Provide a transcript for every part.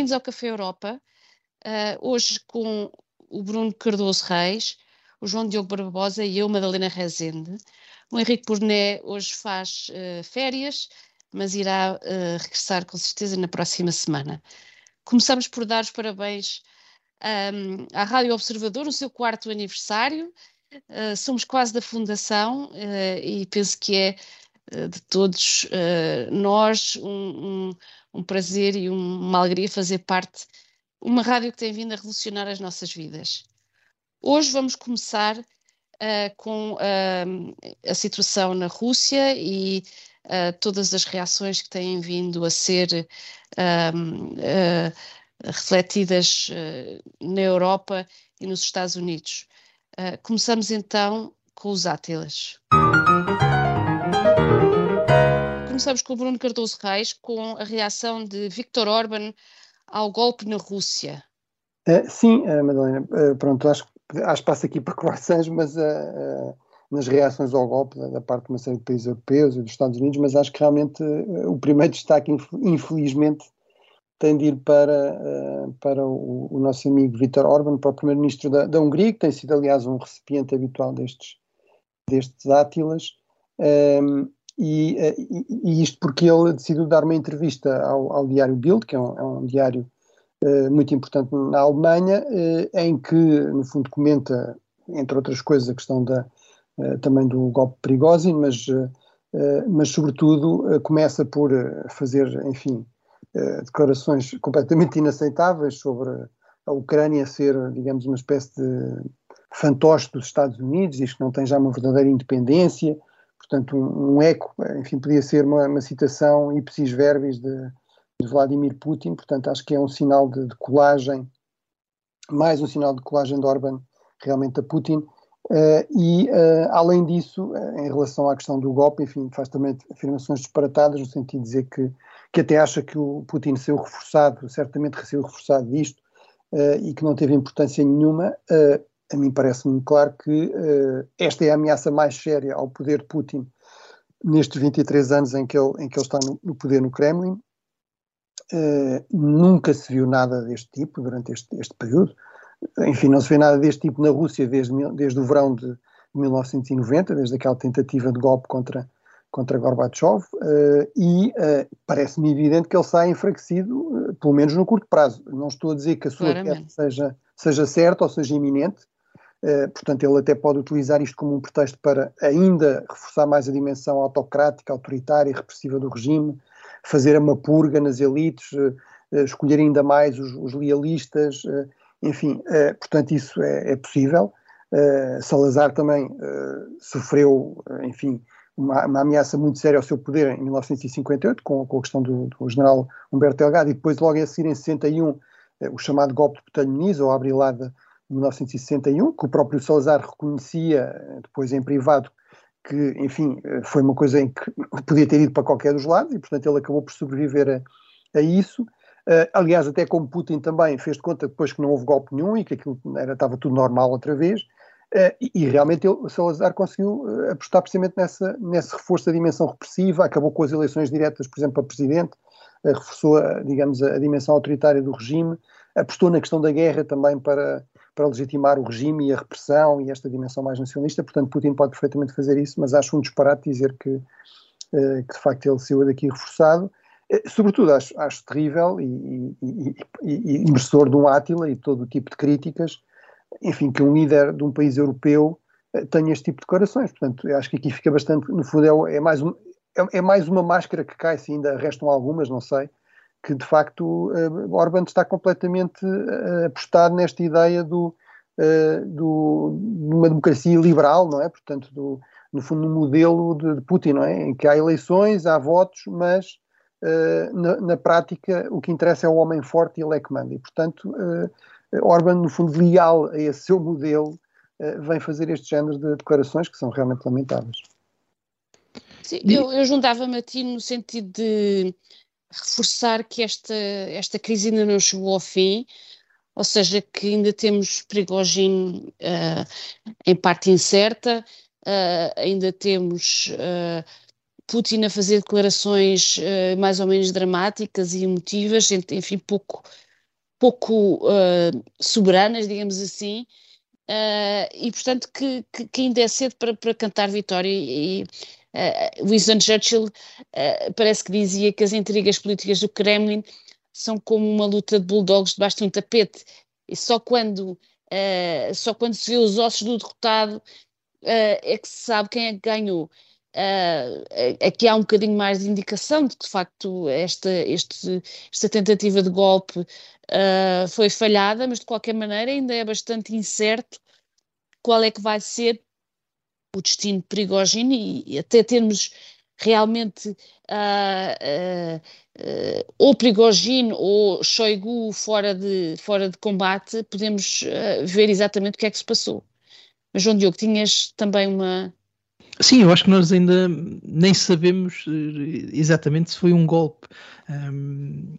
Bem-vindos ao Café Europa. Uh, hoje com o Bruno Cardoso Reis, o João Diogo Barbosa e eu, Madalena Rezende. O Henrique Burné hoje faz uh, férias, mas irá uh, regressar com certeza na próxima semana. Começamos por dar os parabéns um, à Rádio Observador, no seu quarto aniversário. Uh, somos quase da fundação e penso que é de todos nós um, um, um, prazer e uma alegria fazer parte uma rádio que tem vindo a revolucionar as nossas vidas. Hoje vamos começar uh, com uh, a situação na Rússia e uh, todas as reações que têm vindo a ser refletidas na Europa e nos Estados Unidos. começamos então com os Átilas. Começamos com o Bruno Cardoso Reis, com a reação de Viktor Orban ao golpe na Rússia. Uh, sim, uh, Madalena, uh, pronto, acho que há espaço aqui para croissants, mas nas reações ao golpe da, da, parte de uma série de países europeus e dos Estados Unidos, mas acho que realmente o primeiro destaque, infelizmente, tem de ir para, para o, o nosso amigo Vítor Orban, para o primeiro-ministro da, da, Hungria, que tem sido, aliás, um recipiente habitual destes, destes átilas. Ehm, e, e, e, isto porque ele decidiu dar uma entrevista ao, ao diário Bild, que é um, é um diário uh, muito importante na Alemanha, uh, em que, no fundo, comenta, entre outras coisas, a questão da, uh, também do golpe Prigozhin, mas, mas sobretudo, começa por fazer, enfim, declarações completamente inaceitáveis sobre a Ucrânia ser, digamos, uma espécie de fantoche dos Estados Unidos, diz que não tem já uma verdadeira independência, portanto, um, eco, enfim, podia ser uma, uma citação ipsis verbis de, de, Vladimir Putin, portanto, acho que é um sinal de, de colagem, mais um sinal de colagem de Orban realmente a Putin. Uh, e, uh, além disso, uh, em relação à questão do golpe, enfim, faz também afirmações disparatadas, no sentido de dizer que, que até acha que o Putin saiu reforçado, certamente saiu reforçado disto, e que não teve importância nenhuma a mim parece-me claro que uh, esta é a ameaça mais séria ao poder de Putin nestes 23 anos em que ele, em que ele está no, no poder no Kremlin. Uh, nunca se viu nada deste tipo durante este, este, período. Enfim, não se vê nada deste tipo na Rússia desde, desde o verão de 1990, desde aquela tentativa de golpe contra, contra Gorbachev, uh, e parece-me evidente que ele sai enfraquecido, pelo menos no curto prazo. Não estou a dizer que a sua queda seja, seja certa ou seja iminente, portanto, ele até pode utilizar isto como um pretexto para ainda reforçar mais a dimensão autocrática, autoritária e repressiva do regime, fazer uma purga nas elites, uh, uh, escolher ainda mais os, os lealistas, enfim, portanto, isso é, é possível. Salazar também sofreu, enfim, uma, uma, ameaça muito séria ao seu poder em 1958, com, com a questão do, do, general Humberto Delgado, e depois, logo a seguir, em 61, o chamado golpe de Muniz, ou a abrilada 1961, que o próprio Salazar reconhecia depois em privado que, enfim, foi uma coisa em que podia ter ido para qualquer dos lados e, portanto, ele acabou por sobreviver a, a isso. Uh, aliás, até como Putin também fez de conta depois que não houve golpe nenhum e que aquilo era, estava tudo normal outra vez. Uh, e, e, realmente ele, Salazar conseguiu uh, apostar precisamente nessa, nesse reforço da dimensão repressiva, acabou com as eleições diretas, por exemplo, para presidente, reforçou, digamos, a, a dimensão autoritária do regime, apostou na questão da guerra também para, para legitimar o regime e a repressão e esta dimensão mais nacionalista. Portanto, Putin pode perfeitamente fazer isso, mas acho um disparate dizer que, uh, que de facto ele saiu daqui reforçado. Uh, sobretudo, acho, acho terrível e, e, e, e merecedor de um Átila e todo o tipo de críticas, enfim, que um líder de um país europeu uh, tenha este tipo de declarações. Portanto, acho que aqui fica bastante, no fundo, é, é mais, um, é, é mais uma máscara que cai, se ainda restam algumas, não sei, que de facto uh, Orban está completamente uh, apostado nesta ideia do, uh, do, de uma democracia liberal, não é? Portanto, do, no fundo, um modelo de, de, Putin, não é? Em que há eleições, há votos, mas na, na, prática o que interessa é o homem forte e ele é que manda. E, portanto, Orban, no fundo, leal a esse seu modelo, vem fazer este género de declarações que são realmente lamentáveis. Sim, eu, eu juntava-me a ti no sentido de reforçar que esta, esta crise ainda não chegou ao fim, ou seja, que ainda temos Prigogine uh, em parte incerta, uh, ainda temos uh, Putin a fazer declarações mais ou menos dramáticas e emotivas, enfim, pouco, pouco soberanas, digamos assim, e portanto que, que, que, ainda é cedo para, para cantar vitória. E, Winston Churchill parece que dizia que as intrigas políticas do Kremlin são como uma luta de bulldogs debaixo de um tapete, e só quando, só quando se vê os ossos do derrotado é que se sabe quem é que ganhou. Uh, aqui há um bocadinho mais de indicação de que, de facto, esta, este, esta tentativa de golpe uh, foi falhada, mas de qualquer maneira ainda é bastante incerto qual é que vai ser o destino de Prigogine e, até termos realmente uh, ou Prigogine ou Shoigu fora de, fora de combate, podemos ver exatamente o que é que se passou. Mas, João Diogo, tinhas também uma, Sim, eu acho que nós ainda nem sabemos eh, exatamente se foi um golpe. Um,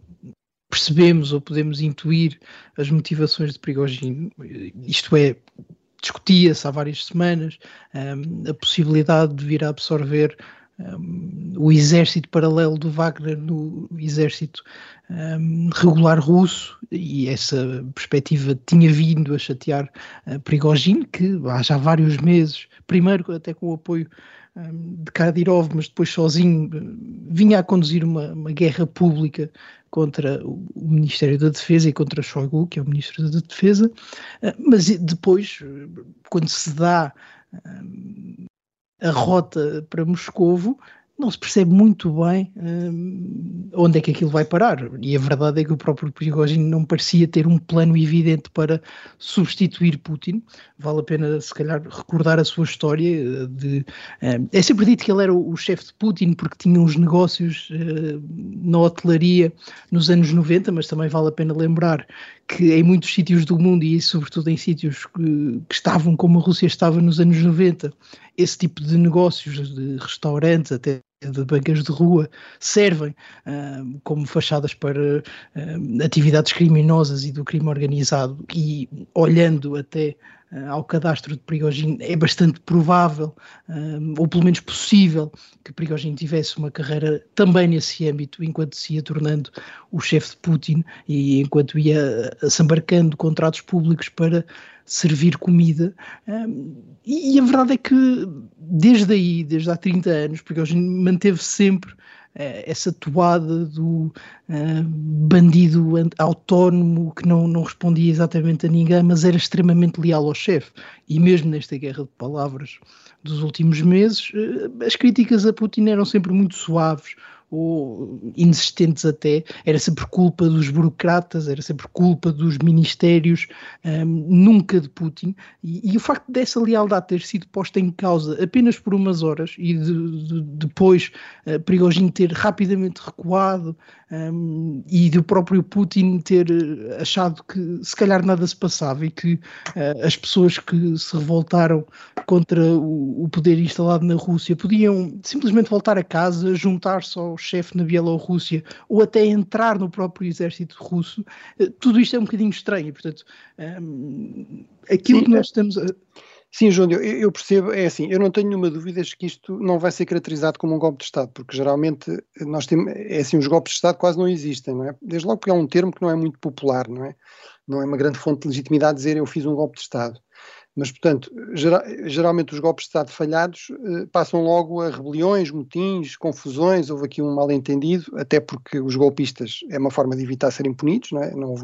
percebemos ou podemos intuir as motivações de Prigogine, isto é, discutia-se há várias semanas um, a possibilidade de vir a absorver um, o exército paralelo do Wagner no exército um, regular russo e essa perspectiva tinha vindo a chatear uh, Prigogine, que há já vários meses, primeiro até com o apoio de Kadyrov, mas depois sozinho, vinha a conduzir uma, uma guerra pública contra o, Ministério da Defesa e contra Shoigu, que é o Ministro da Defesa, uh, mas depois, quando se dá a rota para Moscovo, não se percebe muito bem hum, onde é que aquilo vai parar. E a verdade é que o próprio Prigogine não parecia ter um plano evidente para substituir Putin. Vale a pena, se calhar, recordar a sua história. De, hum, é sempre dito que ele era o, o chefe de Putin porque tinha uns negócios hum, na hotelaria nos anos 90, mas também vale a pena lembrar que em muitos sítios do mundo, e sobretudo em sítios que, que, estavam como a Rússia estava nos anos 90, esse tipo de negócios, de restaurantes, até de bancas de rua, servem uh, como fachadas para uh, atividades criminosas e do crime organizado, e olhando até ao cadastro de Prigogine, é bastante provável, ou pelo menos possível, que Prigogine tivesse uma carreira também nesse âmbito, enquanto se ia tornando o chefe de Putin e enquanto ia embarcando contratos públicos para servir comida. E, a verdade é que desde aí, desde há 30 anos, hoje manteve sempre essa toada do uh, bandido autónomo que não, não respondia exatamente a ninguém, mas era extremamente leal ao chefe. E mesmo nesta guerra de palavras dos últimos meses, uh, as críticas a Putin eram sempre muito suaves ou inexistentes até, era sempre culpa dos burocratas, era sempre culpa dos ministérios, um, nunca de Putin. E, e, o facto dessa lealdade ter sido posta em causa apenas por umas horas e de, de, depois uh, ter rapidamente recuado um, e do próprio Putin ter eh, achado que se calhar nada se passava e que uh, as pessoas que se revoltaram contra o, o poder instalado na Rússia podiam simplesmente voltar a casa, juntar-se aos chefe na Bielorrússia ou até entrar no próprio exército russo, eh, tudo isto é um bocadinho estranho. Portanto, um, aquilo Sim, que nós estamos a. Sim, João, eu, percebo, é assim, eu não tenho nenhuma dúvida que isto não vai ser caracterizado como um golpe de Estado, porque geralmente nós temos, é assim, os golpes de Estado quase não existem, não é? Desde logo porque é um termo que não é muito popular, não é? Não é uma grande fonte de legitimidade dizer eu fiz um golpe de Estado. Mas, portanto, geral, geralmente os golpes de Estado falhados eh, passam logo a rebeliões, motins, confusões, houve aqui um mal-entendido, até porque os golpistas é uma forma de evitar serem punidos, não é? não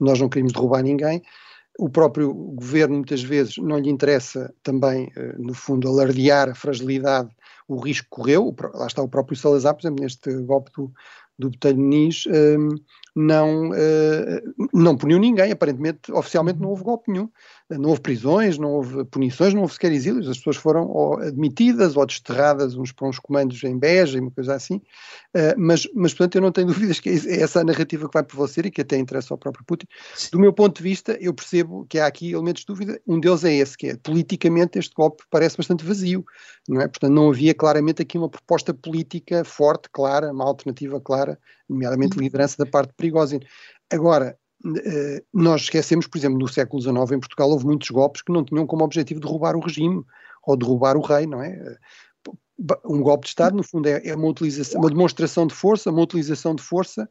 nós não queríamos derrubar ninguém. O próprio governo, muitas vezes, não lhe interessa também, eh, no fundo, alardear a fragilidade, o risco que correu, lá está o próprio Salazar, por exemplo, neste golpe do, do Botelho Nis, um, não, uh, não puniu ninguém, aparentemente, oficialmente não houve golpe nenhum não houve prisões, não houve punições, não houve sequer exílios, as pessoas foram ou admitidas ou desterradas uns para uns comandos em Beja e uma coisa assim, uh, mas, mas portanto eu não tenho dúvidas que é essa a narrativa que vai prevalecer e que até interessa ao próprio Putin. Do meu ponto de vista, eu percebo que há aqui elementos de dúvida, um deles é esse, que é politicamente este golpe parece bastante vazio, não é? Portanto não havia claramente aqui uma proposta política forte, clara, uma alternativa clara, nomeadamente uhum. liderança da parte Prigozhin. Agora, eh, nós esquecemos, por exemplo, no século XIX em Portugal houve muitos golpes que não tinham como objetivo derrubar o regime ou derrubar o rei, não é? um golpe de Estado, no fundo, é, é uma utilização, uma demonstração de força, uma utilização de força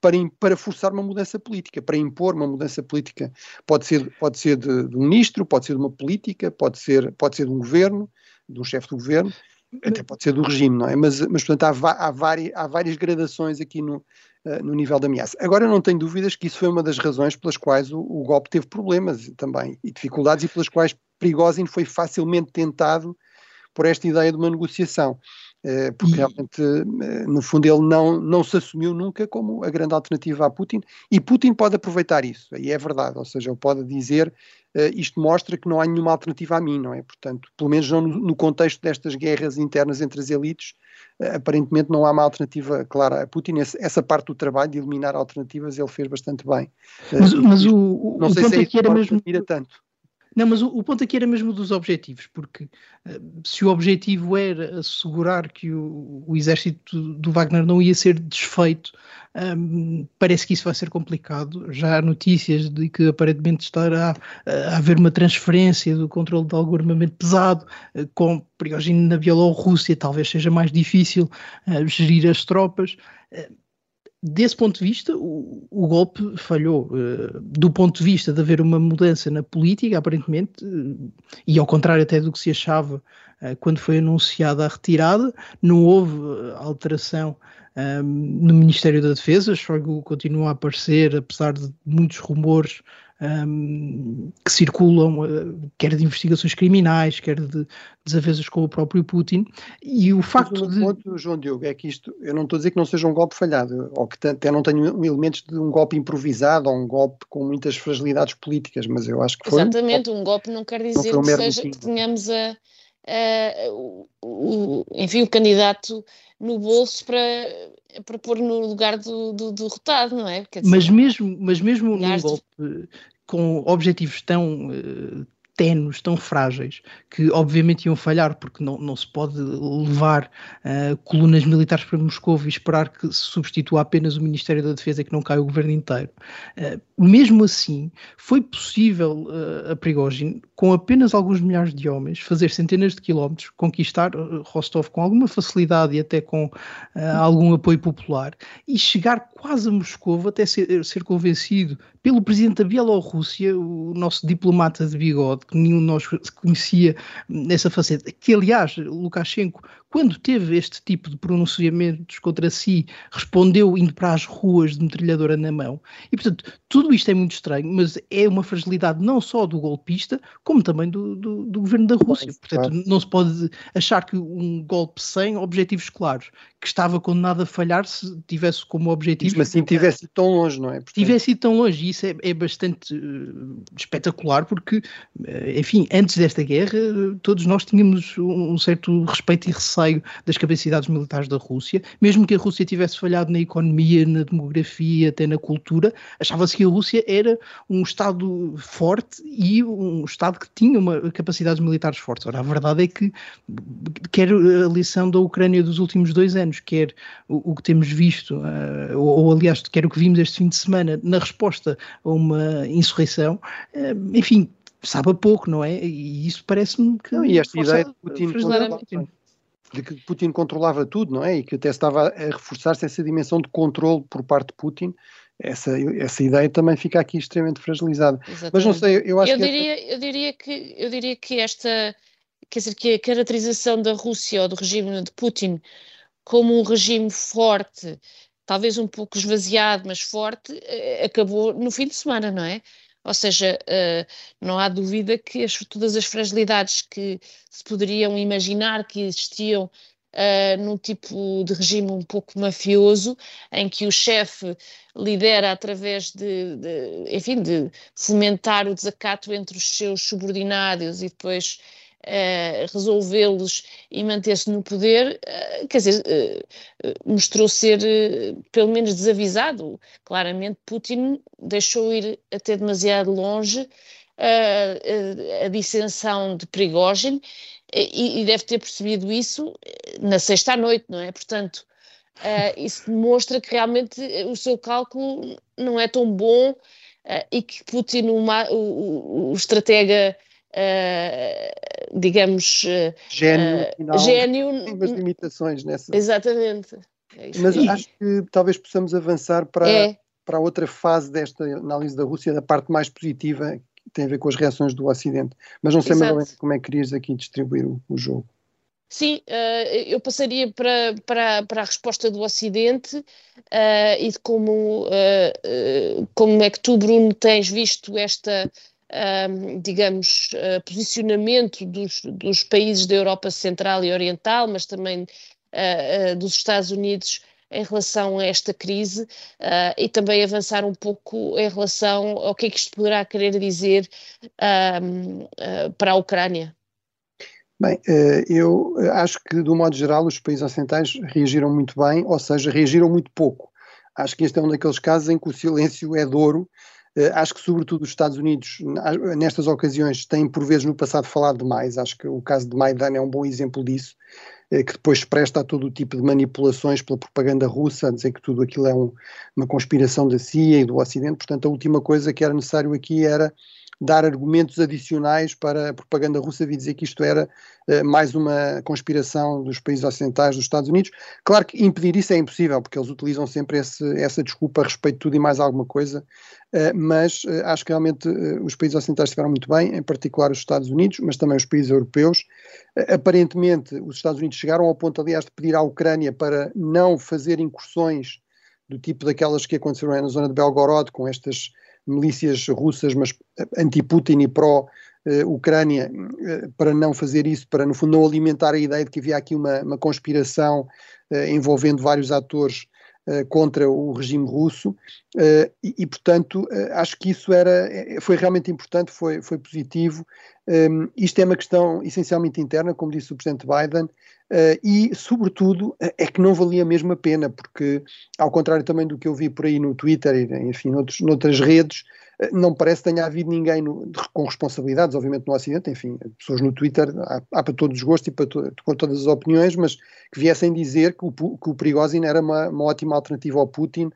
para, para forçar uma mudança política, para impor uma mudança política. Pode ser, pode ser de, de um ministro, pode ser de uma política, pode ser, pode ser de um governo, de um chefe do governo, até pode ser do regime, não é? Mas, mas portanto, há, há, várias, há várias gradações aqui no, uh, no nível da ameaça. Agora, não tenho dúvidas que isso foi uma das razões pelas quais o, o golpe teve problemas também e dificuldades e pelas quais Prigozhin foi facilmente tentado por esta ideia de uma negociação. Eh, porque realmente, eh, no fundo, ele não, não se assumiu nunca como a grande alternativa a Putin, e Putin pode aproveitar isso, aí é verdade, ou seja, ele pode dizer uh, isto mostra que não há nenhuma alternativa a mim, não é? Portanto, pelo menos não no, contexto destas guerras internas entre as elites, aparentemente não há uma alternativa clara a Putin, essa, parte do trabalho de eliminar alternativas ele fez bastante bem. Mas, mas o, o, não o sei se é que era mesmo... tanto. Não, mas o, o, ponto aqui era mesmo dos objetivos, porque uh, se o objetivo era assegurar que o, o exército do Wagner não ia ser desfeito, um, parece que isso vai ser complicado. Já há notícias de que aparentemente estará a haver uma transferência do controle de algum armamento pesado, uh, com Prigogine na Bielorrússia, talvez seja mais difícil uh, gerir as tropas desse ponto de vista, o, o golpe falhou. Uh, do ponto de vista de haver uma mudança na política, aparentemente, uh, e ao contrário até do que se achava uh, quando foi anunciada a retirada, não houve alteração um, no Ministério da Defesa. Shoigu continua a aparecer, apesar de muitos rumores um, que circulam, uh, quer de investigações criminais, quer de desavenças com o próprio Putin, e o facto Mas de... ponto, João Diogo, é que isto, eu não estou a dizer que não seja um golpe falhado, ou que até não tenha elementos de um golpe improvisado, ou um golpe com muitas fragilidades políticas, mas eu acho que foi... Exatamente, um golpe não quer dizer não que, seja, que tenhamos a, a, o, o, enfim, o candidato no bolso para, para pôr no lugar do, do, do derrotado, não é? Dizer, mas mesmo, mas mesmo num golpe com objetivos tão uh, tenos, tão frágeis, que obviamente iam falhar, porque não, não se pode levar uh, colunas militares para Moscou e esperar que se substitua apenas o Ministério da Defesa e que não caia o governo inteiro. Uh, mesmo assim, foi possível uh, a Prigozhin, com apenas alguns milhares de homens, fazer centenas de quilómetros, conquistar Rostov com alguma facilidade e até com algum apoio popular, e chegar quase a Moscou até ser, ser convencido pelo presidente da Bielorrússia, o nosso diplomata de bigode, que nenhum de nós conhecia nessa faceta, que aliás Lukashenko quando teve este tipo de pronunciamentos contra si, respondeu indo para as ruas de metralhadora na mão. E, portanto, tudo isto é muito estranho, mas é uma fragilidade não só do golpista, como também do, do, do governo da Rússia. Portanto, não se pode achar que um golpe sem objetivos claros, que estava condenado a falhar se tivesse como objetivo. Mas assim tivesse ido tão longe, não é? Portanto... Tivesse ido tão longe, isso é, é bastante uh, espetacular, porque, uh, enfim, antes desta guerra, todos nós tínhamos um certo respeito e receio das capacidades militares da Rússia, mesmo que a Rússia tivesse falhado na economia, na demografia, até na cultura, achava-se que a Rússia era um Estado forte e um Estado que tinha uma, capacidades militares fortes. Ora, a verdade é que, quer a lição da Ucrânia dos últimos dois anos, quer o, o que temos visto, uh, ou, ou, aliás, quer o que vimos este fim de semana na resposta a uma insurreição, uh, enfim, sabe a pouco, não é? E isso parece-me que. Não, e esta ideia de Putin, Putin de que Putin controlava tudo, não é? E que até estava a reforçar-se essa dimensão de controle por parte de Putin. Essa, essa ideia também fica aqui extremamente fragilizada. Exatamente. Mas não sei, eu acho eu que. Diria, esta... eu, diria que, eu diria que esta. Quer dizer, que a caracterização da Rússia ou do regime de Putin como um regime forte, talvez um pouco esvaziado, mas forte, eh, acabou no fim de semana, não é? Ou seja, uh, não há dúvida que as, todas as fragilidades que se poderiam imaginar que existiam uh, num tipo de regime um pouco mafioso, em que o chefe lidera através de, de, enfim, de fomentar o desacato entre os seus subordinados e depois uh, resolvê-los e manter-se no poder, uh, quer dizer, uh, mostrou ser pelo menos desavisado. Claramente, Putin deixou ir até demasiado longe a, dissensão de Prigozhin e, e, deve ter percebido isso na sexta noite, não é? Portanto, isso demonstra que realmente o seu cálculo não é tão bom e que Putin, o, o, o estratega uh, digamos, gênio, uh, gênio. Umas limitações nessa. Exatamente. É Mas acho que talvez possamos avançar para, é. para a outra fase desta análise da Rússia, da parte mais positiva, que tem a ver com as reações do Ocidente. Mas não sei, mais como é que querias aqui distribuir o, o jogo. Sim, uh, eu passaria para, para, para a resposta do Ocidente uh, e de como, uh, como é que tu, Bruno, tens visto esta, digamos, posicionamento dos, dos países da Europa Central e Oriental, mas também dos Estados Unidos em relação a esta crise e também avançar um pouco em relação ao que é que isto poderá querer dizer para a Ucrânia. Bem, eu acho que, do modo geral, os países ocidentais reagiram muito bem, ou seja, reagiram muito pouco. Acho que este é um daqueles casos em que o silêncio é douro. Eh, acho que, sobretudo, os Estados Unidos, nestas ocasiões, têm por vezes no passado falado demais. Acho que o caso de Maidan é um bom exemplo disso, eh, que depois se presta a todo o tipo de manipulações pela propaganda russa, a dizer que tudo aquilo é um, uma conspiração da CIA e do Ocidente. Portanto, a última coisa que era necessário aqui era dar argumentos adicionais para a propaganda russa vir dizer que isto era uh, mais uma conspiração dos países ocidentais dos Estados Unidos. Claro que impedir isso é impossível, porque eles utilizam sempre esse, essa desculpa a respeito de tudo e mais alguma coisa, uh, mas uh, acho que realmente os países ocidentais estiveram muito bem, em particular os Estados Unidos, mas também os países europeus. aparentemente, os Estados Unidos chegaram ao ponto, aliás, de pedir à Ucrânia para não fazer incursões do tipo daquelas que aconteceram na zona de Belgorod, com estas milícias russas, mas anti-Putin e pró-Ucrânia, eh, para não fazer isso, para no fundo não alimentar a ideia de que havia aqui uma, uma conspiração eh, envolvendo vários atores eh, contra o regime russo. E, e, portanto acho que isso era foi realmente importante foi foi positivo. Um, isto é uma questão essencialmente interna como disse o presidente Biden e, sobretudo, é que não valia mesmo a pena, porque, ao contrário também do que eu vi por aí no Twitter e, enfim, noutros, noutras redes, uh, não parece que tenha havido ninguém no, com responsabilidades, obviamente, no Ocidente, enfim, pessoas no Twitter, há, há para todos os gostos e para to, com todas as opiniões, mas que viessem dizer que o, que o Prigozhin era uma, uma ótima alternativa ao Putin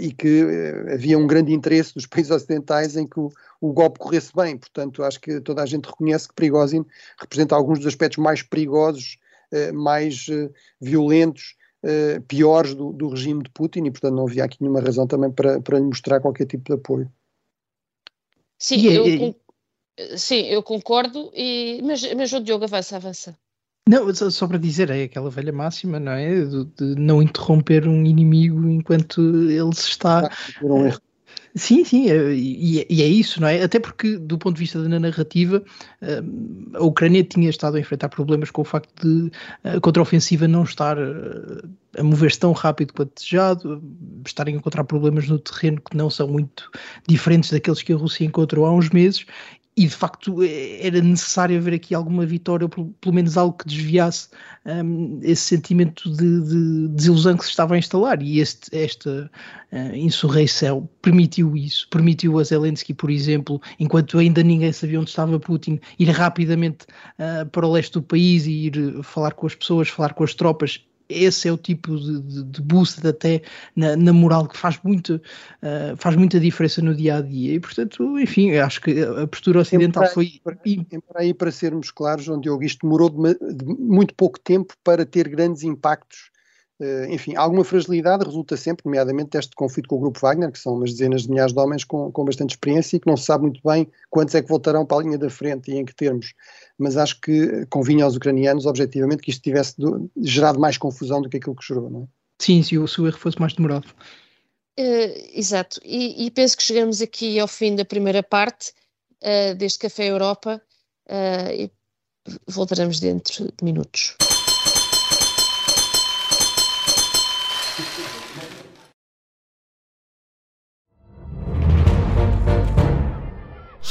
e que havia um grande interesse dos países ocidentais em que o, o golpe corresse bem. Portanto, acho que toda a gente reconhece que Prigozhin representa alguns dos aspectos mais perigosos eh, mais eh, violentos, eh, piores do, do, regime de Putin e, portanto, não havia aqui nenhuma razão também para, para lhe mostrar qualquer tipo de apoio. Sim, e, eu, e, sim eu concordo, e, mas, mas o Diogo avança, avança. Não, só para dizer, é aquela velha máxima, não é? De, de não interromper um inimigo enquanto ele se está. Ah, um erro Sim, sim, é, e, e, é isso, não é? Até porque, do ponto de vista da narrativa, eh, a Ucrânia tinha estado a enfrentar problemas com o facto de a contraofensiva não estar eh, a mover-se tão rápido quanto desejado, estarem a encontrar problemas no terreno que não são muito diferentes daqueles que a Rússia encontrou há uns meses, e de facto é, era necessário haver aqui alguma vitória, ou pelo menos algo que desviasse um, esse sentimento de, de, desilusão que se estava a instalar. E este, esta uh, insurreição permitiu isso, permitiu a Zelensky, por exemplo, enquanto ainda ninguém sabia onde estava Putin, ir rapidamente uh, para o leste do país e ir falar com as pessoas, falar com as tropas esse é o tipo de, de boost até na, na, moral que faz muito, uh, faz muita diferença no dia a dia. E, portanto, enfim, acho que a postura ocidental foi. Para aí, para sermos claros, João Diogo, isto demorou de, de muito pouco tempo para ter grandes impactos enfim, alguma fragilidade resulta sempre, nomeadamente deste conflito com o Grupo Wagner, que são umas dezenas de milhares de homens com, com bastante experiência e que não se sabe muito bem quantos é que voltarão para a linha da frente e em que termos. Mas acho que convinha aos ucranianos, objetivamente, que isto tivesse do, gerado mais confusão do que aquilo que gerou, não é? Sim, se o seu erro fosse mais demorado. Uh, exato, e, e, penso que chegamos aqui ao fim da primeira parte uh, deste Café Europa e voltaremos dentro de minutos.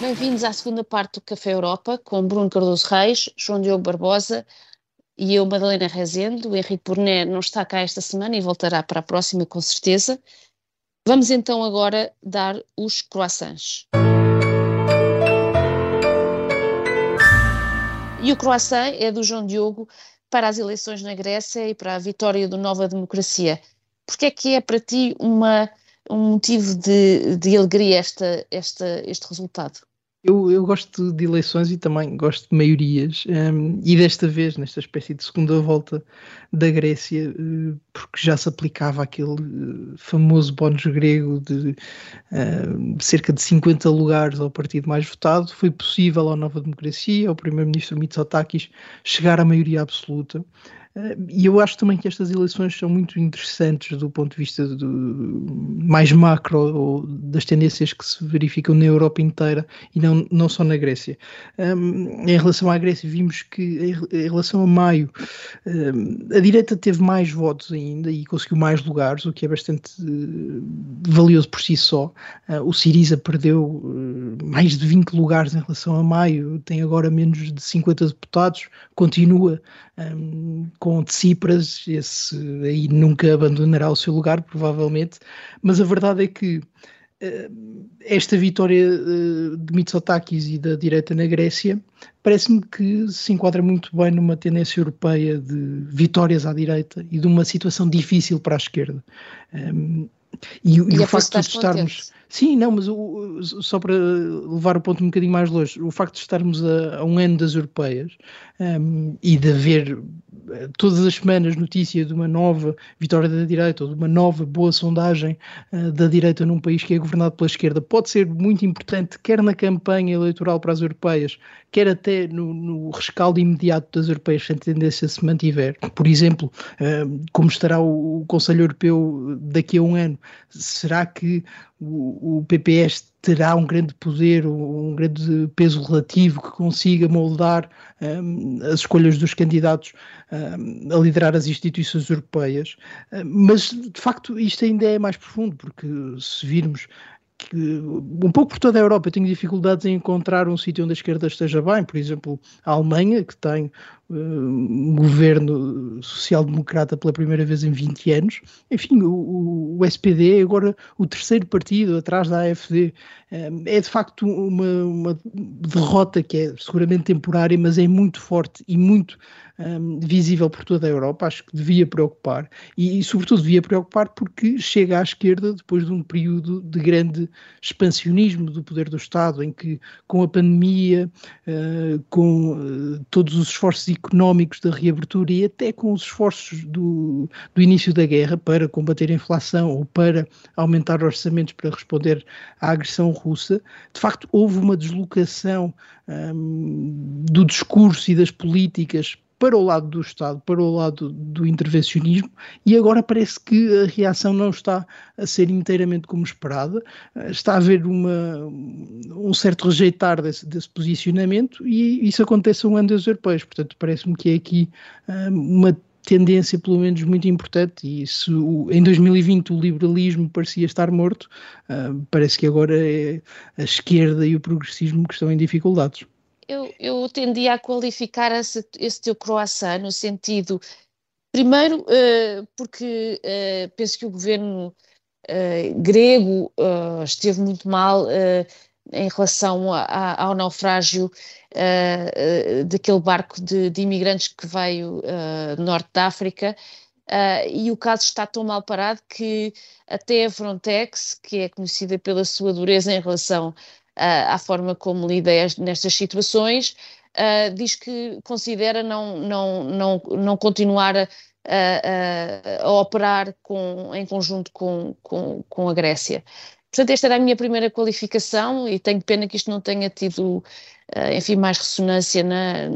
Bem-vindos à segunda parte do Café Europa com Bruno Cardoso Reis, João Diogo Barbosa e eu, Madalena Rezende. O Henrique Burné não está cá esta semana e voltará para a próxima com certeza. Vamos então agora dar os croissants. E o croissant é do João Diogo para as eleições na Grécia e para a vitória do Nova Democracia. Porque é que é para ti uma, um motivo de, de alegria esta, esta, este resultado? Eu, eu gosto de eleições e também gosto de maiorias, um, e desta vez, nesta espécie de segunda volta da Grécia, uh, porque já se aplicava aquele uh, famoso bónus grego de uh, cerca de 50 lugares ao partido mais votado, foi possível à Nova Democracia, ao primeiro-ministro Mitsotakis, chegar à maioria absoluta. Eh, e eu acho também que estas eleições são muito interessantes do ponto de vista do, mais macro ou das tendências que se verificam na Europa inteira e não, não só na Grécia. Um, em relação à Grécia, vimos que em, relação a maio um, a direita teve mais votos ainda e conseguiu mais lugares, o que é bastante uh, valioso por si só. Uh, o Siriza perdeu uh, mais de 20 lugares em relação a maio, tem agora menos de 50 deputados, continua um, com Tsipras, esse aí nunca abandonará o seu lugar, provavelmente, mas a verdade é que uh, esta vitória uh, de Mitsotakis e da direita na Grécia parece-me que se enquadra muito bem numa tendência europeia de vitórias à direita e de uma situação difícil para a esquerda. Um, e, e, e o facto de estarmos. Contente. Sim, não, mas o, só para levar o ponto um bocadinho mais longe, o facto de estarmos a, a um ano das europeias um, e de haver eh, todas as semanas notícia de uma nova vitória da direita ou de uma nova boa sondagem uh, da direita num país que é governado pela esquerda pode ser muito importante, quer na campanha eleitoral para as europeias, quer até no, no rescaldo imediato das europeias, se a tendência se mantiver. Por exemplo, uh, como estará o, o Conselho Europeu daqui a um ano? Será que o, o PPS terá um grande poder, um grande peso relativo que consiga moldar um, as escolhas dos candidatos um, a liderar as instituições europeias. Um, mas, de facto, isto ainda é mais profundo, porque se virmos que um pouco por toda a Europa eu tenho dificuldades em encontrar um sítio onde a esquerda esteja bem, por exemplo, a Alemanha, que tem um governo social-democrata pela primeira vez em 20 anos. Enfim, o, o, SPD é agora o terceiro partido atrás da AFD. É de facto uma, uma derrota que é seguramente temporária, mas é muito forte e muito um, visível por toda a Europa. Acho que devia preocupar e, e, sobretudo, devia preocupar porque chega à esquerda depois de um período de grande expansionismo do poder do Estado, em que, com a pandemia, uh, com uh, todos os esforços económicos da reabertura e até com os esforços do, do início da guerra para combater a inflação ou para aumentar orçamentos para responder à agressão russa, de facto houve uma deslocação um, do discurso e das políticas para o lado do Estado, para o lado do intervencionismo, e agora parece que a reação não está a ser inteiramente como esperada, está a haver uma, um certo rejeitar desse, desse posicionamento, e isso acontece um ano dos europeus, portanto parece-me que é aqui uma tendência, pelo menos, muito importante. E se em 2020 o liberalismo parecia estar morto, uh, parece que agora é a esquerda e o progressismo que estão em dificuldades eu, eu tendia a qualificar esse, esse teu croissant no sentido, primeiro, uh, porque uh, penso que o governo uh, grego esteve muito mal em relação a, a, ao naufrágio daquele barco de, de, imigrantes que veio do norte da África. e o caso está tão mal parado que até a Frontex, que é conhecida pela sua dureza em relação à forma como lida nestas situações, uh, diz que considera não, não, não, não continuar a, a, a operar com, em conjunto com, com, com a Grécia. Portanto, esta era a minha primeira qualificação e tenho pena que isto não tenha tido, uh, enfim, mais ressonância na,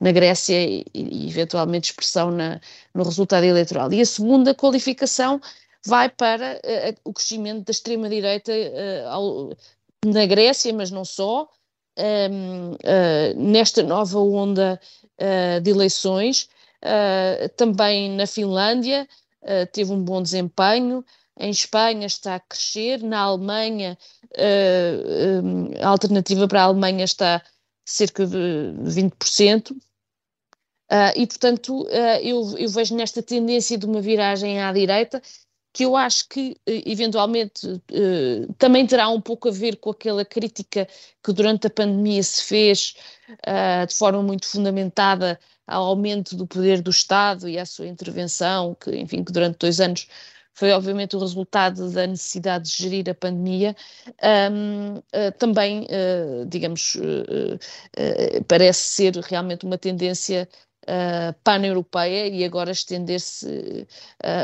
na Grécia e, e eventualmente expressão na, no resultado eleitoral. E a segunda qualificação vai para uh, o crescimento da extrema-direita uh, na Grécia, mas não só, um, uh, nesta nova onda uh, de eleições, uh, também na Finlândia teve um bom desempenho, em Espanha está a crescer, na Alemanha, uh, a alternativa para a Alemanha está cerca de 20%. Uh, e, portanto, eu, eu, vejo nesta tendência de uma viragem à direita, que eu acho que, eventualmente, uh, também terá um pouco a ver com aquela crítica que durante a pandemia se fez de forma muito fundamentada ao aumento do poder do Estado e à sua intervenção, que, enfim, que durante dois anos foi obviamente o resultado da necessidade de gerir a pandemia, um, uh, também, uh, digamos, uh, parece ser realmente uma tendência pan-europeia e agora estender-se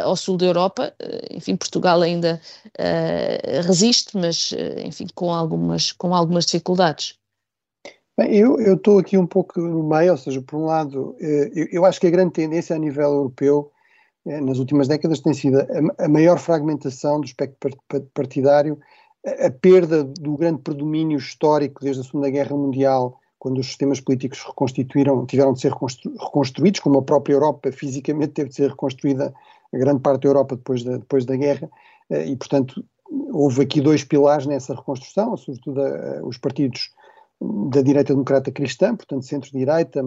ao sul da Europa. enfim, Portugal ainda resiste, mas, enfim, com algumas, com algumas dificuldades. Bem, eu estou aqui um pouco no meio, ou seja, por um lado, eu, eu acho que a grande tendência a nível europeu nas últimas décadas tem sido a, a maior fragmentação do espectro partidário, a, a, perda do grande predomínio histórico desde a Segunda Guerra Mundial, quando os sistemas políticos reconstituíram, tiveram de ser reconstru, reconstruídos, como a própria Europa fisicamente teve de ser reconstruída, a grande parte da Europa depois da, depois da guerra, eh, e portanto houve aqui dois pilares nessa reconstrução, sobretudo a, os partidos da direita democrata cristã, portanto centro-direita,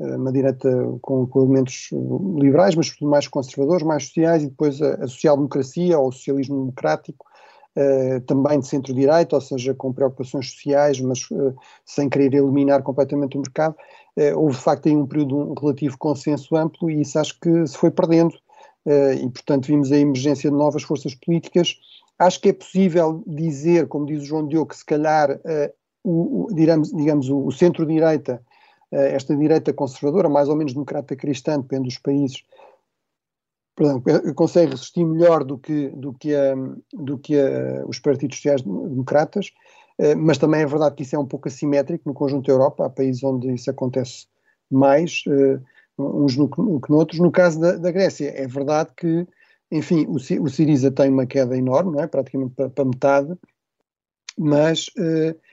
eh, uma direita com, com, elementos liberais, mas mais conservadores, mais sociais, e depois a, a social-democracia ou o socialismo democrático, uh, também de centro-direita, ou seja, com preocupações sociais, mas uh, sem querer eliminar completamente o mercado. Uh, houve, de facto, aí um período um relativo consenso amplo e isso acho que se foi perdendo. e, portanto, vimos a emergência de novas forças políticas. Acho que é possível dizer, como diz o João Diogo, que se calhar o, o, digamos, digamos, o, o centro-direita eh, esta direita conservadora, mais ou menos democrata cristã, depende dos países, perdão, eh, consegue resistir melhor do que, do que, a, do que a, os partidos sociais-democratas, eh, mas também é verdade que isso é um pouco assimétrico no conjunto da Europa, há países onde isso acontece mais, uns no, que noutros. No caso da, da Grécia, é verdade que, enfim, o, o Siriza tem uma queda enorme, não é? praticamente para, para metade, mas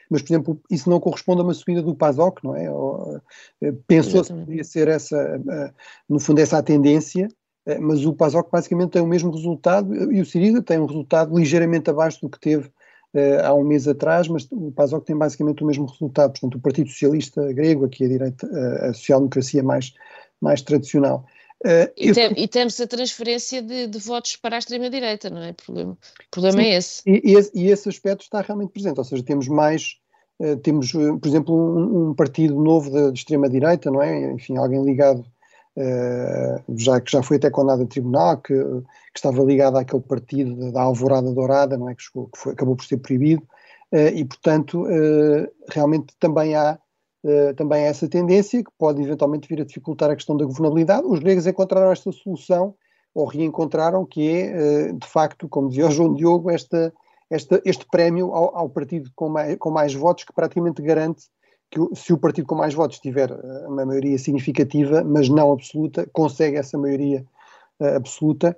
mas, por exemplo, isso não corresponde a uma subida do PASOK, não é? Eh, pensou-se que podia ser essa, eh, no fundo, essa a tendência, eh, mas o PASOK basicamente tem o mesmo resultado e o Siriza tem um resultado ligeiramente abaixo do que teve há um mês atrás, mas o PASOK tem basicamente o mesmo resultado. Portanto, o Partido Socialista grego, aqui a direita, a social-democracia mais, mais tradicional. Uh, e, tem, e, temos a transferência de, de votos para a extrema-direita, não é? O problema, o problema é esse. E, e, esse. e, esse. aspecto está realmente presente, ou seja, temos mais, uh, temos, uh, por exemplo, um, um, partido novo de extrema-direita, não é? Enfim, alguém ligado, já que já foi até condenado a tribunal, que, que, estava ligado àquele partido da Alvorada Dourada, não é? Que, chegou, que foi, acabou por ser proibido, e portanto, realmente também há também essa tendência, que pode eventualmente vir a dificultar a questão da governabilidade. Os gregos encontraram esta solução, ou reencontraram, que é, de facto, como dizia o João Diogo, esta, esta, este prémio ao, ao partido com mais, com mais, votos, que praticamente garante que se o partido com mais votos tiver eh, uma maioria significativa, mas não absoluta, consegue essa maioria uh, absoluta.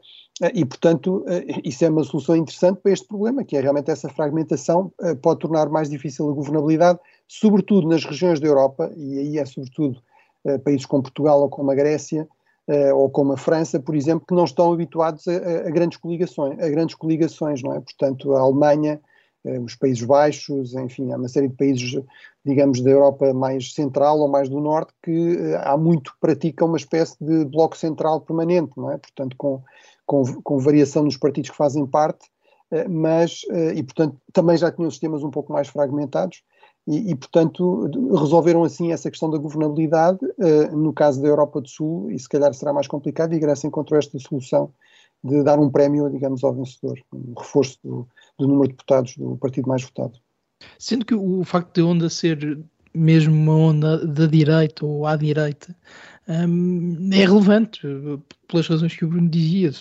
E, portanto, isso é uma solução interessante para este problema, que é realmente essa fragmentação pode tornar mais difícil a governabilidade, sobretudo nas regiões da Europa, e aí é sobretudo países como Portugal ou como a Grécia, ou como a França, por exemplo, que não estão habituados a, a, grandes coligações, a grandes coligações, não é? Portanto, a Alemanha, os Países Baixos, enfim, há uma série de países, digamos, da Europa mais central ou mais do norte que há muito praticam uma espécie de bloco central permanente, não é? Portanto, com, com, com variação nos partidos que fazem parte, mas, e portanto, também já tinham sistemas um pouco mais fragmentados, e, e, portanto, resolveram assim essa questão da governabilidade. Uh, no caso da Europa do Sul, e se calhar será mais complicado, e a Grécia encontrou esta solução de dar um prémio, digamos, ao vencedor, um reforço do, do número de deputados do partido mais votado. Sendo que o facto de onda ser mesmo uma onda da direita ou à direita um, é relevante pelas razões que o Bruno dizia.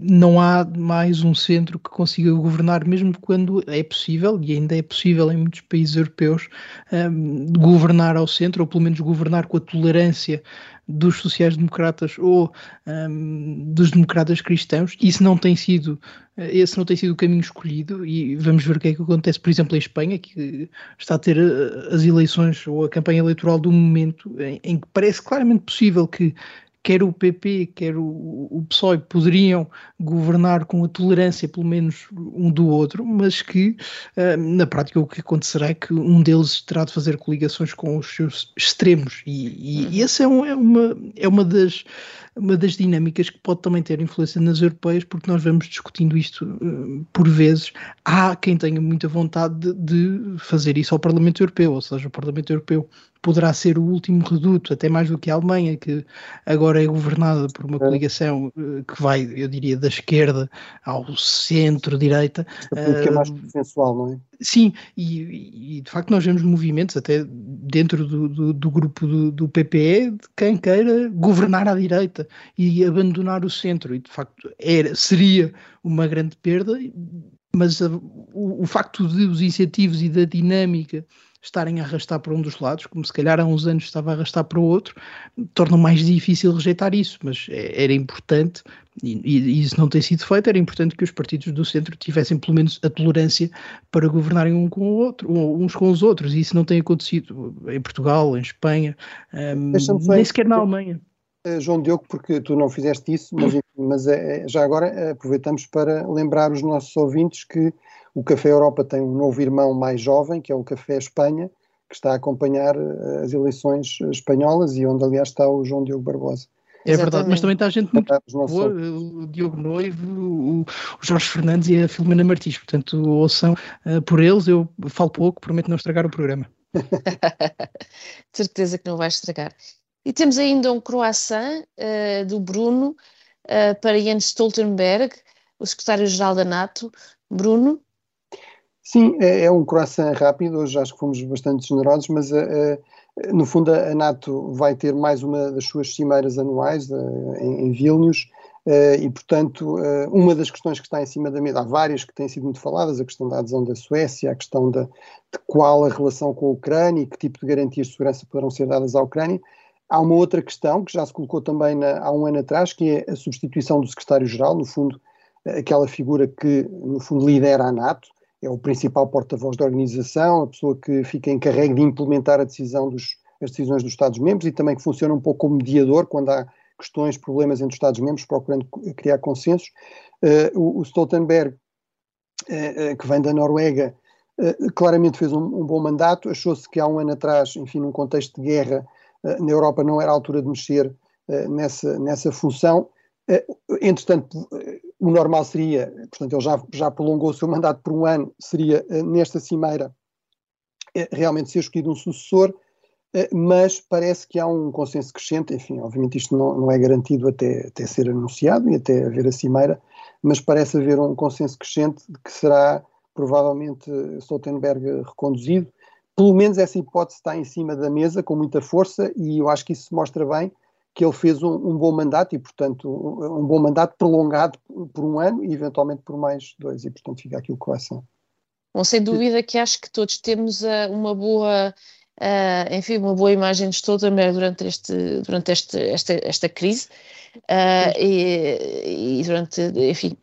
Não há mais um centro que consiga governar, mesmo quando é possível, e ainda é possível em muitos países europeus, um, governar ao centro, ou pelo menos governar com a tolerância dos sociais-democratas ou um, dos democratas cristãos. Isso não tem sido esse não tem sido o caminho escolhido e vamos ver o que é que acontece, por exemplo, em Espanha, que está a ter uh, as eleições ou a campanha eleitoral do momento em, em que parece claramente possível que quer o PP, quer o, o PSOE poderiam governar com a tolerância, pelo menos um do outro, mas que uh, na prática o que acontecerá é que um deles terá de fazer coligações com os seus extremos, e, e, e essa é, um, é, uma, é uma das uma das dinâmicas que pode também ter influência nas europeias, porque nós vamos discutindo isto uh, por vezes. Há quem tenha muita vontade de, de, fazer isso ao Parlamento Europeu, ou seja, o Parlamento Europeu poderá ser o último reduto, até mais do que a Alemanha, que agora é governada por uma coligação uh, que vai, eu diria, da esquerda ao centro-direita. A política uh, mais consensual, não é? Sim, e, e, de facto nós vemos movimentos até dentro do, do, do grupo do, do, PPE de quem queira governar à direita e abandonar o centro, e de facto era, seria uma grande perda, mas a, o, o, facto de os incentivos e da dinâmica estarem a arrastar para um dos lados, como se calhar há uns anos estava a arrastar para o outro, torna mais difícil rejeitar isso, mas é, era importante, e, e, isso não tem sido feito, era importante que os partidos do centro tivessem pelo menos a tolerância para governarem um com o outro, uns com os outros, e isso não tem acontecido em Portugal, em Espanha, um, nem sequer na Alemanha. Eh, João Diogo, porque tu não fizeste isso, mas, mas é, já agora aproveitamos para lembrar os nossos ouvintes que o Café Europa tem um novo irmão mais jovem, que é o Café Espanha, que está a acompanhar eh, as eleições espanholas e onde, aliás, está o João Diogo Barbosa. É Exatamente. verdade, mas também está a gente muito boa, o Diogo Noivo, o, Jorge Fernandes e a Filomena Martins, portanto ouçam uh, por eles, eu falo pouco, prometo não estragar o programa. certeza que não vai estragar. E temos ainda um croissant uh, do Bruno uh, para Jens Stoltenberg, o secretário-geral da NATO. Bruno, Sim, é, é, um croissant rápido, hoje acho que fomos bastante generosos, mas uh, no fundo a NATO vai ter mais uma das suas cimeiras anuais uh, em, em Vilnius e, portanto, uma das questões que está em cima da mesa, há várias que têm sido muito faladas, a questão da adesão da Suécia, a questão da, de qual a relação com a Ucrânia e que tipo de garantias de segurança poderão ser dadas à Ucrânia. Há uma outra questão que já se colocou também na, há um ano atrás, que é a substituição do secretário-geral, no fundo, aquela figura que, no fundo, lidera a NATO, é o principal porta-voz da organização, a pessoa que fica encarregue de implementar a decisão dos, as decisões dos Estados-membros e também que funciona um pouco como mediador quando há questões, problemas entre os Estados-membros, procurando criar consensos. Uh, o, o, Stoltenberg, uh, uh, que vem da Noruega, claramente fez um, um bom mandato, achou-se que há um ano atrás, enfim, num contexto de guerra, na Europa não era a altura de mexer nessa, nessa função. entretanto, o normal seria, portanto, ele já, já prolongou o seu mandato por um ano, seria eh, nesta cimeira eh, realmente ser escolhido um sucessor, eh, mas parece que há um consenso crescente, enfim, obviamente isto não, não é garantido até, até ser anunciado e até haver a cimeira, mas parece haver um consenso crescente de que será provavelmente Stoltenberg reconduzido. Pelo menos essa hipótese está em cima da mesa com muita força e eu acho que isso mostra bem que ele fez um, um, bom mandato e, portanto, um, um, bom mandato prolongado por um ano e eventualmente por mais dois, e, portanto, fica aqui o coração. Bom, sem dúvida que acho que todos temos uh, uma boa, uh, enfim, uma boa imagem de Stoltenberg durante, este, durante este, esta, esta crise uh, e, e, durante, enfim,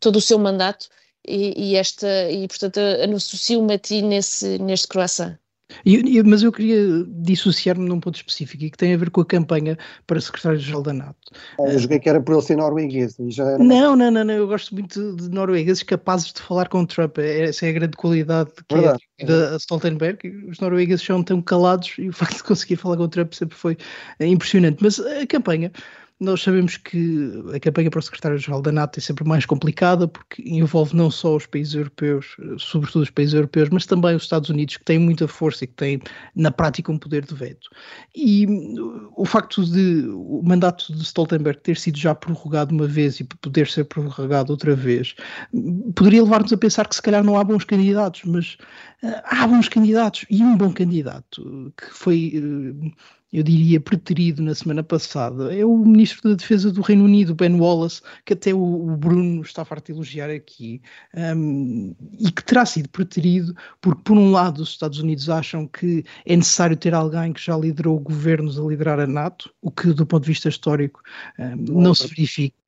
todo o seu mandato e, e esta, e, portanto, associo-me a ti nesse, neste croissant. E, mas eu queria dissociar-me num ponto específico e que tem a ver com a campanha para secretário-geral da NATO. Eu joguei que era por ele ser norueguês. Era... Não, não, não, não, eu gosto muito de noruegueses capazes de falar com Trump. É, essa é a grande qualidade que é Verdade. é da Stoltenberg. Os noruegueses são tão calados e o facto de conseguir falar com Trump sempre foi impressionante. Mas a campanha nós sabemos que a campanha para o secretário-geral da NATO é sempre mais complicada porque envolve não só os países europeus, sobretudo os países europeus, mas também os Estados Unidos, que têm muita força e que têm, na prática, um poder de veto. E o facto de o mandato de Stoltenberg ter sido já prorrogado uma vez e poder ser prorrogado outra vez, poderia levar-nos a pensar que se calhar não há bons candidatos, mas uh, há bons candidatos e um bom candidato que foi. Eu diria, preterido na semana passada, é o Ministro da Defesa do Reino Unido, Ben Wallace, que até o, Bruno está farto de elogiar aqui, um, e que terá sido preterido porque, por um lado, os Estados Unidos acham que é necessário ter alguém que já liderou governos a liderar a NATO, o que, do ponto de vista histórico, um, não se verifica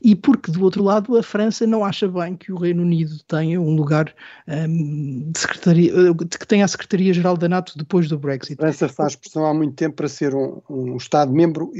e porque, do outro lado, a França não acha bem que o Reino Unido tenha um lugar um, ehm, de secretaria, que tenha a Secretaria-Geral da NATO depois do Brexit. A França faz pressão há muito tempo para ser um, um Estado-membro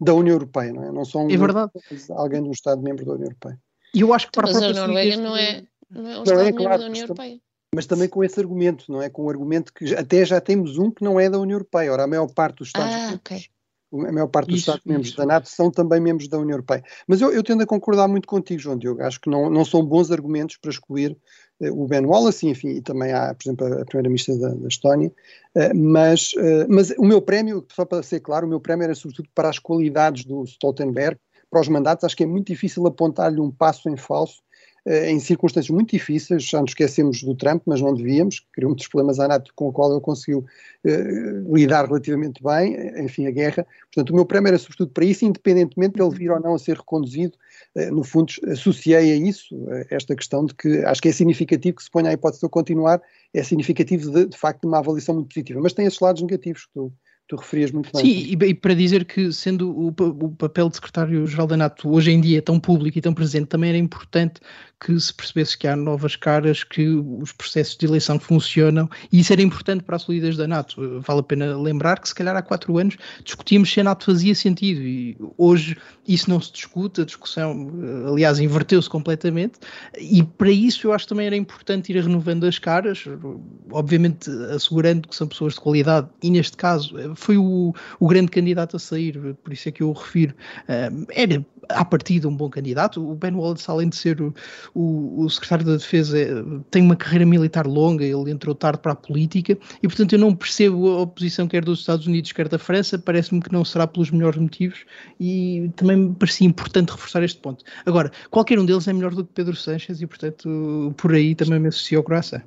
da União Europeia, não é? Não só um é verdade. alguém de um Estado-membro da União Europeia. E eu acho que para Mas a, a Noruega não é, não é um Estado-membro claro, da União Europeia mas também com esse argumento, não é? Com o argumento que até já temos um que não é da União Europeia. Ora, a maior parte dos Estados ah, okay a maior parte dos Estados-membros da NATO são também membros da União Europeia. Mas eu, eu, tendo a concordar muito contigo, João Diogo. Acho que não, não são bons argumentos para excluir uh, o Ben Wallace, enfim, e também há, por exemplo, a, Primeira-Ministra da, da, Estónia. Uh, mas, uh, mas o meu prémio, só para ser claro, o meu prémio era sobretudo para as qualidades do Stoltenberg, para os mandatos. Acho que é muito difícil apontar-lhe um passo em falso eh, em circunstâncias muito difíceis, já nos esquecemos do Trump, mas não devíamos, criou muitos problemas à NATO com o qual ele conseguiu uh, lidar relativamente bem, enfim, a guerra. Portanto, o meu prémio era sobretudo para isso, independentemente de ele vir ou não a ser reconduzido, uh, no fundo associei a isso, esta questão de que acho que é significativo que se ponha a hipótese de eu continuar, é significativo de, de facto de uma avaliação muito positiva, mas tem esses lados negativos que tu, tu referias muito bem. Sim, e, e, para dizer que, sendo o, o papel de secretário-geral da NATO hoje em dia tão público e tão presente, também era importante que se percebesse que há novas caras, que os processos de eleição funcionam, e isso era importante para a solidez da NATO. Vale a pena lembrar que, se calhar, há quatro anos discutíamos se a NATO fazia sentido, e hoje isso não se discute, a discussão, aliás, inverteu-se completamente, e para isso eu acho que também era importante ir renovando as caras, obviamente assegurando que são pessoas de qualidade, e neste caso foi o, o grande candidato a sair, por isso é que eu o refiro. Era, à partida, um bom candidato. O Ben Wallace, além de ser o, o, o secretário da Defesa, tem uma carreira militar longa, ele entrou tarde para a política, e portanto eu não percebo a oposição quer dos Estados Unidos, quer da França, parece-me que não será pelos melhores motivos, e também me parecia importante reforçar este ponto. Agora, qualquer um deles é melhor do que Pedro Sanches, e portanto por aí também me associo ao coração.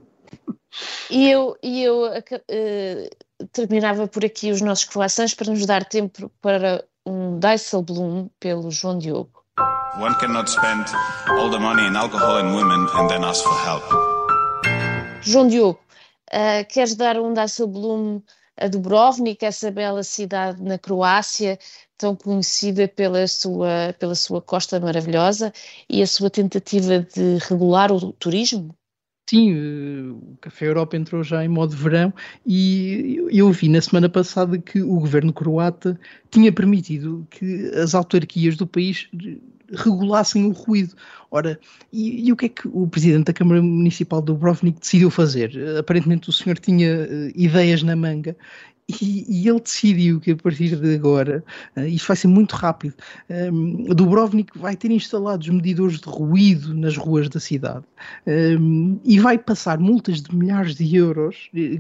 E eu, e eu uh, terminava por aqui os nossos croissants para nos dar tempo para um Dijsselbloem pelo João Diogo. One cannot spend all the money in alcohol and women and then ask for help. João Diogo, uh, queres dar um Dijsselbloem a Dubrovnik, essa bela cidade na Croácia, tão conhecida pela sua, pela sua costa maravilhosa e a sua tentativa de regular o turismo? Sim, eh, o Café Europa entrou já em modo verão e eu vi na semana passada que o governo croata tinha permitido que as autarquias do país regulassem o ruído. Ora, e, e, o que é que o presidente da Câmara Municipal do Dubrovnik decidiu fazer? Aparentemente o senhor tinha uh, ideias na manga e, e, ele decidiu que a partir de agora, uh, isto vai ser muito rápido, um, ehm, Dubrovnik vai ter instalados medidores de ruído nas ruas da cidade um, e vai passar multas de milhares de euros e,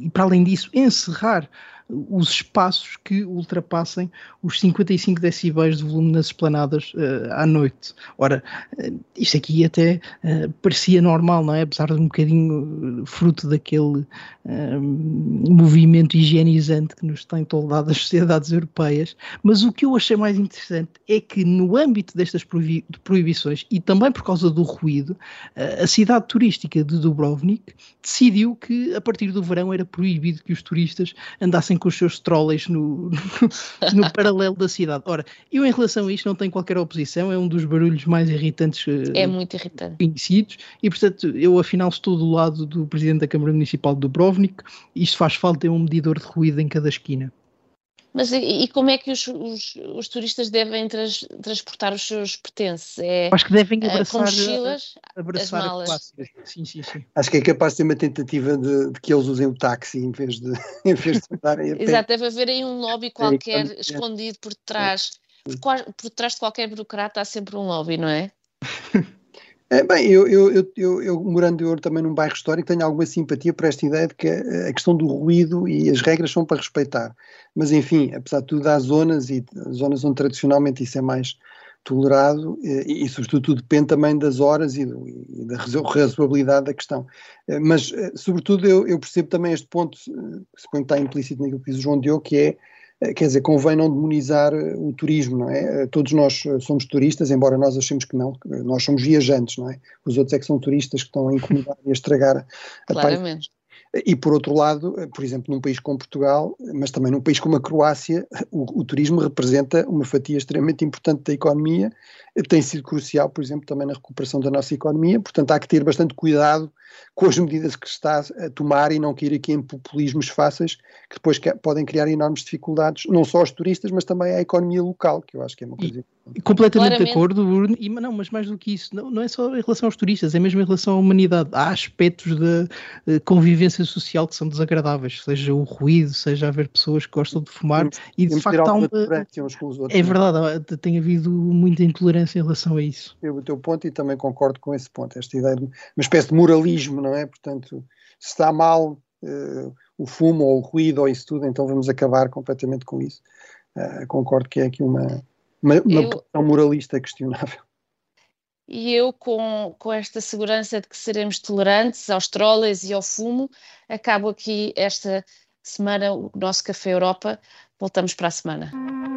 e para além disso, encerrar os espaços que ultrapassem os 55 decibéis de volume nas esplanadas uh, à noite. Ora, uh, isto aqui até uh, parecia normal, não é? Apesar de um bocadinho fruto daquele movimento higienizante que nos tem toldado as sociedades europeias, mas o que eu achei mais interessante é que no âmbito destas proibi proibições e também por causa do ruído, a cidade turística de Dubrovnik decidiu que a partir do verão era proibido que os turistas andassem com os seus trolleys no, no, no paralelo da cidade. Ora, eu em relação a isto não tenho qualquer oposição, é um dos barulhos mais irritantes é muito irritante. conhecidos e, portanto, eu afinal estou do lado do Presidente da Câmara Municipal de Dubrovnik, isto faz falta, é um medidor de ruído em cada esquina. Mas e, e, como é que os, os, os turistas devem trans, transportar os seus pertences? É, Acho que devem eh, abraçar, com mochilas, abraçar as malas. A sim, sim, sim. Acho que é capaz de ser uma tentativa de, de que eles usem o táxi em vez de, em vez de andarem a pé. Exato, deve haver aí um lobby qualquer é, escondido por trás. Por, por trás de qualquer burocrata há sempre um lobby, não é? É, bem, eu, eu, eu, eu, morando eu também num bairro histórico tenho alguma simpatia por esta ideia de que a, questão do ruído e as regras são para respeitar. Mas enfim, apesar de tudo há zonas e zonas onde tradicionalmente isso é mais tolerado e, e sobretudo tudo depende também das horas e, do, e da razoabilidade da questão. Eh, mas eh, sobretudo eu, percebo também este ponto, eh, que põe que está implícito naquilo que diz o João Diogo, que é eh, quer dizer, convém não demonizar eh, o turismo, não é? Eh, todos nós somos turistas, embora nós achemos que não, nós somos viajantes, não é? Os outros é que são turistas que estão a incomodar e a estragar a Claramente. E por outro lado, por exemplo, num país como Portugal, mas também num país como a Croácia, o, o turismo representa uma fatia extremamente importante da economia, tem sido crucial, por exemplo, também na recuperação da nossa economia, portanto há que ter bastante cuidado com as medidas que está a tomar e não cair aqui em populismos fáceis que depois podem criar enormes dificuldades, não só aos turistas, mas também à economia local, que eu acho que é uma coisa e, Completamente Claramente. de acordo, Bruno, e, não, mas mais do que isso, não, não é só em relação aos turistas, é mesmo em relação à humanidade. Há aspectos da convivência social que são desagradáveis, seja o ruído, seja haver pessoas que gostam de fumar, e de facto há uma. É verdade, tem havido muita intolerância em relação a isso. Eu o teu ponto e também concordo com esse ponto, esta ideia de uma espécie de moralismo, não é? Portanto, se está mal uh, o fumo ou o ruído ou isso tudo, então vamos acabar completamente com isso. Uh, concordo que é aqui uma uma, uma eu, posição moralista questionável. E eu, com, com esta segurança de que seremos tolerantes aos trolls e ao fumo, acabo aqui esta semana o nosso Café Europa. Voltamos para a semana.